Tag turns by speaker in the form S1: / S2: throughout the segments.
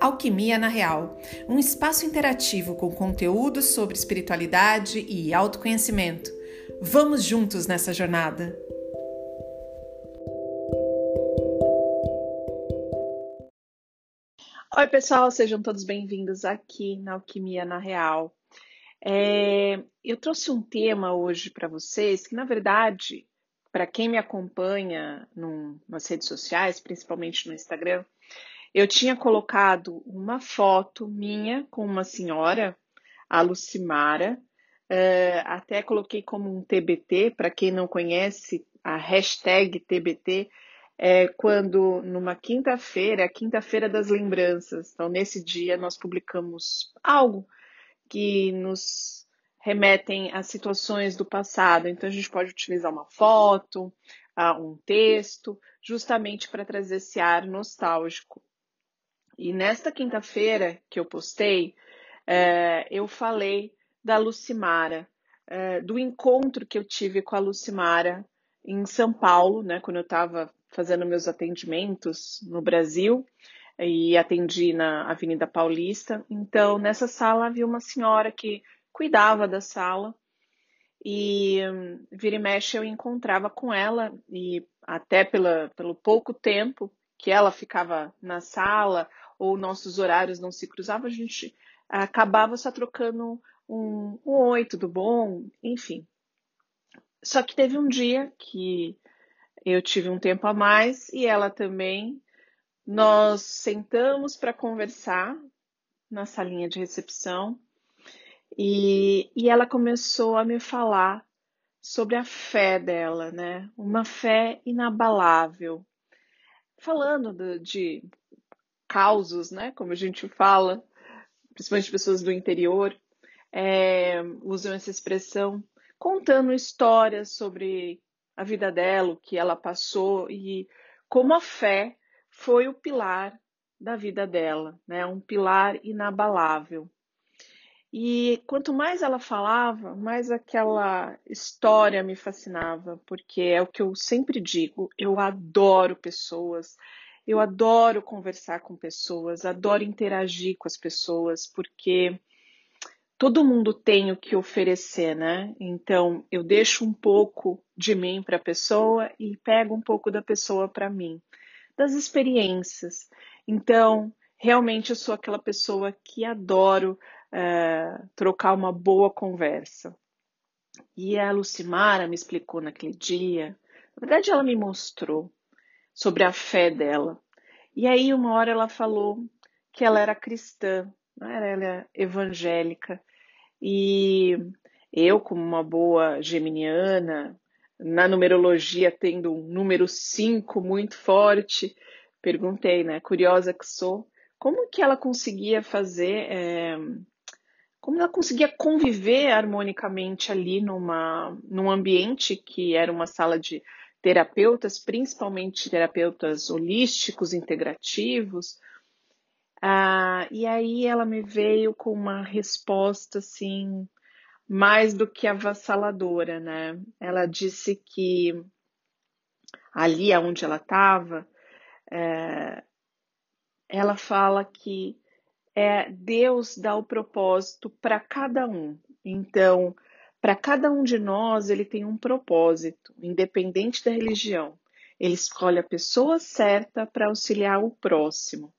S1: Alquimia na Real, um espaço interativo com conteúdos sobre espiritualidade e autoconhecimento. Vamos juntos nessa jornada!
S2: Oi, pessoal, sejam todos bem-vindos aqui na Alquimia na Real. É, eu trouxe um tema hoje para vocês que, na verdade, para quem me acompanha num, nas redes sociais, principalmente no Instagram, eu tinha colocado uma foto minha com uma senhora, a Lucimara, uh, até coloquei como um TBT, para quem não conhece, a hashtag TBT é quando numa quinta-feira, a quinta-feira das lembranças. Então, nesse dia, nós publicamos algo que nos remetem a situações do passado. Então, a gente pode utilizar uma foto, um texto, justamente para trazer esse ar nostálgico. E nesta quinta-feira que eu postei, é, eu falei da Lucimara, é, do encontro que eu tive com a Lucimara em São Paulo, né, quando eu estava fazendo meus atendimentos no Brasil e atendi na Avenida Paulista. Então, nessa sala havia uma senhora que cuidava da sala e hum, vira e mexe eu encontrava com ela e até pela, pelo pouco tempo que ela ficava na sala ou nossos horários não se cruzavam, a gente acabava só trocando um, um oi, tudo bom, enfim. Só que teve um dia que eu tive um tempo a mais e ela também. Nós sentamos para conversar na salinha de recepção e, e ela começou a me falar sobre a fé dela, né? Uma fé inabalável. Falando de, de causos, né? Como a gente fala, principalmente pessoas do interior, é, usam essa expressão, contando histórias sobre a vida dela, o que ela passou e como a fé foi o pilar da vida dela, né? Um pilar inabalável. E quanto mais ela falava, mais aquela história me fascinava, porque é o que eu sempre digo, eu adoro pessoas, eu adoro conversar com pessoas, adoro interagir com as pessoas, porque todo mundo tem o que oferecer, né? Então, eu deixo um pouco de mim para a pessoa e pego um pouco da pessoa para mim, das experiências. Então, realmente eu sou aquela pessoa que adoro é, trocar uma boa conversa. E a Lucimara me explicou naquele dia, na verdade ela me mostrou sobre a fé dela. E aí uma hora ela falou que ela era cristã, ela era evangélica. E eu, como uma boa geminiana, na numerologia tendo um número 5 muito forte, perguntei, né, curiosa que sou, como que ela conseguia fazer é, como ela conseguia conviver harmonicamente ali numa, num ambiente que era uma sala de terapeutas, principalmente terapeutas holísticos, integrativos. Ah, e aí ela me veio com uma resposta assim mais do que avassaladora, né? Ela disse que ali onde ela estava, é, ela fala que é, Deus dá o propósito para cada um. Então, para cada um de nós, ele tem um propósito, independente da religião. Ele escolhe a pessoa certa para auxiliar o próximo.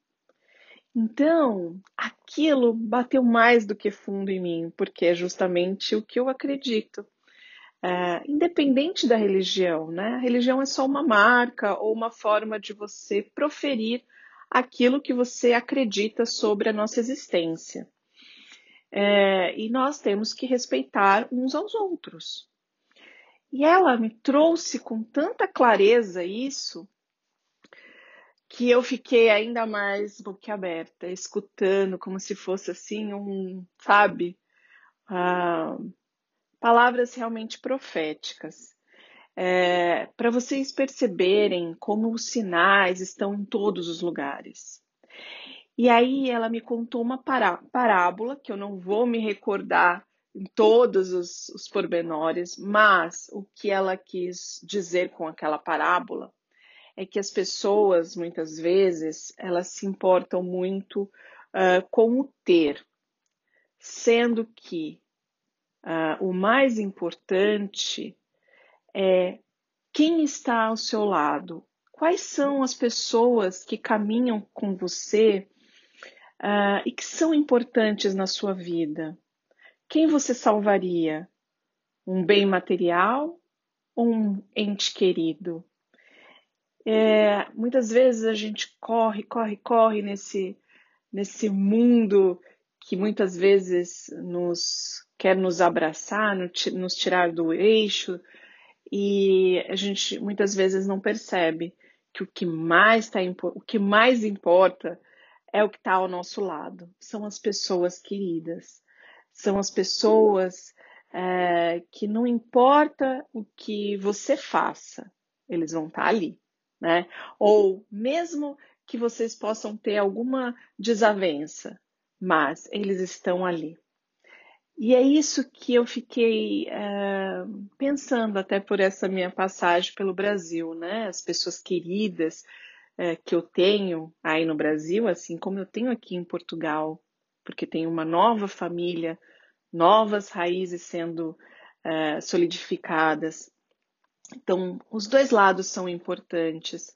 S2: Então, aquilo bateu mais do que fundo em mim, porque é justamente o que eu acredito. É, independente da religião, né? A religião é só uma marca ou uma forma de você proferir aquilo que você acredita sobre a nossa existência. É, e nós temos que respeitar uns aos outros. E ela me trouxe com tanta clareza isso que eu fiquei ainda mais boquiaberta, escutando como se fosse assim um, sabe, uh, palavras realmente proféticas é, para vocês perceberem como os sinais estão em todos os lugares. E aí ela me contou uma parábola, que eu não vou me recordar em todos os, os pormenores, mas o que ela quis dizer com aquela parábola é que as pessoas, muitas vezes, elas se importam muito uh, com o ter, sendo que uh, o mais importante é quem está ao seu lado, quais são as pessoas que caminham com você uh, e que são importantes na sua vida. Quem você salvaria? Um bem material ou um ente querido? É, muitas vezes a gente corre, corre, corre nesse, nesse mundo que muitas vezes nos quer nos abraçar, nos tirar do eixo, e a gente muitas vezes não percebe que o que mais, tá, o que mais importa é o que está ao nosso lado, são as pessoas queridas, são as pessoas é, que não importa o que você faça, eles vão estar tá ali, né? Ou mesmo que vocês possam ter alguma desavença, mas eles estão ali. E é isso que eu fiquei uh, pensando até por essa minha passagem pelo Brasil, né? As pessoas queridas uh, que eu tenho aí no Brasil, assim como eu tenho aqui em Portugal, porque tenho uma nova família, novas raízes sendo uh, solidificadas. Então, os dois lados são importantes,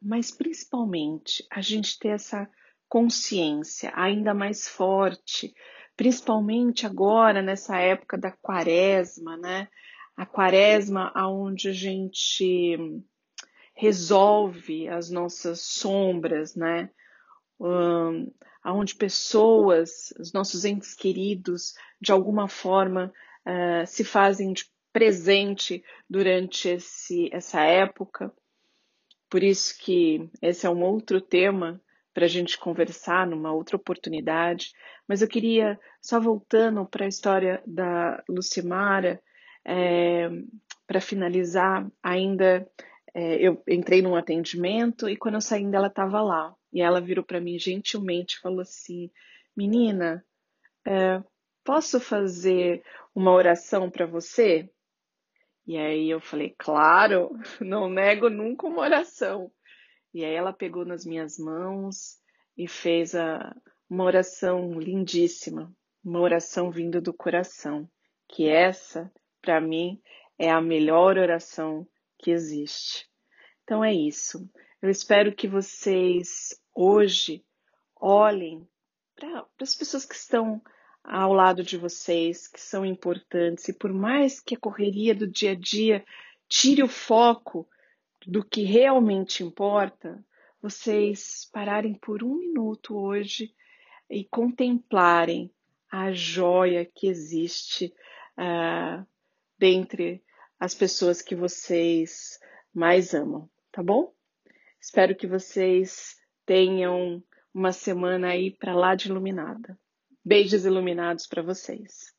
S2: mas principalmente a gente ter essa consciência ainda mais forte principalmente agora nessa época da quaresma, né? A quaresma aonde a gente resolve as nossas sombras, né? Um, aonde pessoas, os nossos entes queridos, de alguma forma uh, se fazem de presente durante esse, essa época. Por isso que esse é um outro tema para a gente conversar numa outra oportunidade, mas eu queria, só voltando para a história da Lucimara, é, para finalizar, ainda é, eu entrei num atendimento e quando eu saí ela estava lá. E ela virou para mim gentilmente e falou assim: Menina, é, posso fazer uma oração para você? E aí eu falei: Claro, não nego nunca uma oração. E aí ela pegou nas minhas mãos e fez a, uma oração lindíssima, uma oração vinda do coração, que essa, para mim, é a melhor oração que existe. Então é isso. Eu espero que vocês hoje olhem para as pessoas que estão ao lado de vocês, que são importantes, e por mais que a correria do dia a dia tire o foco do que realmente importa, vocês pararem por um minuto hoje e contemplarem a joia que existe uh, dentre as pessoas que vocês mais amam, tá bom? Espero que vocês tenham uma semana aí para lá de iluminada. Beijos iluminados para vocês.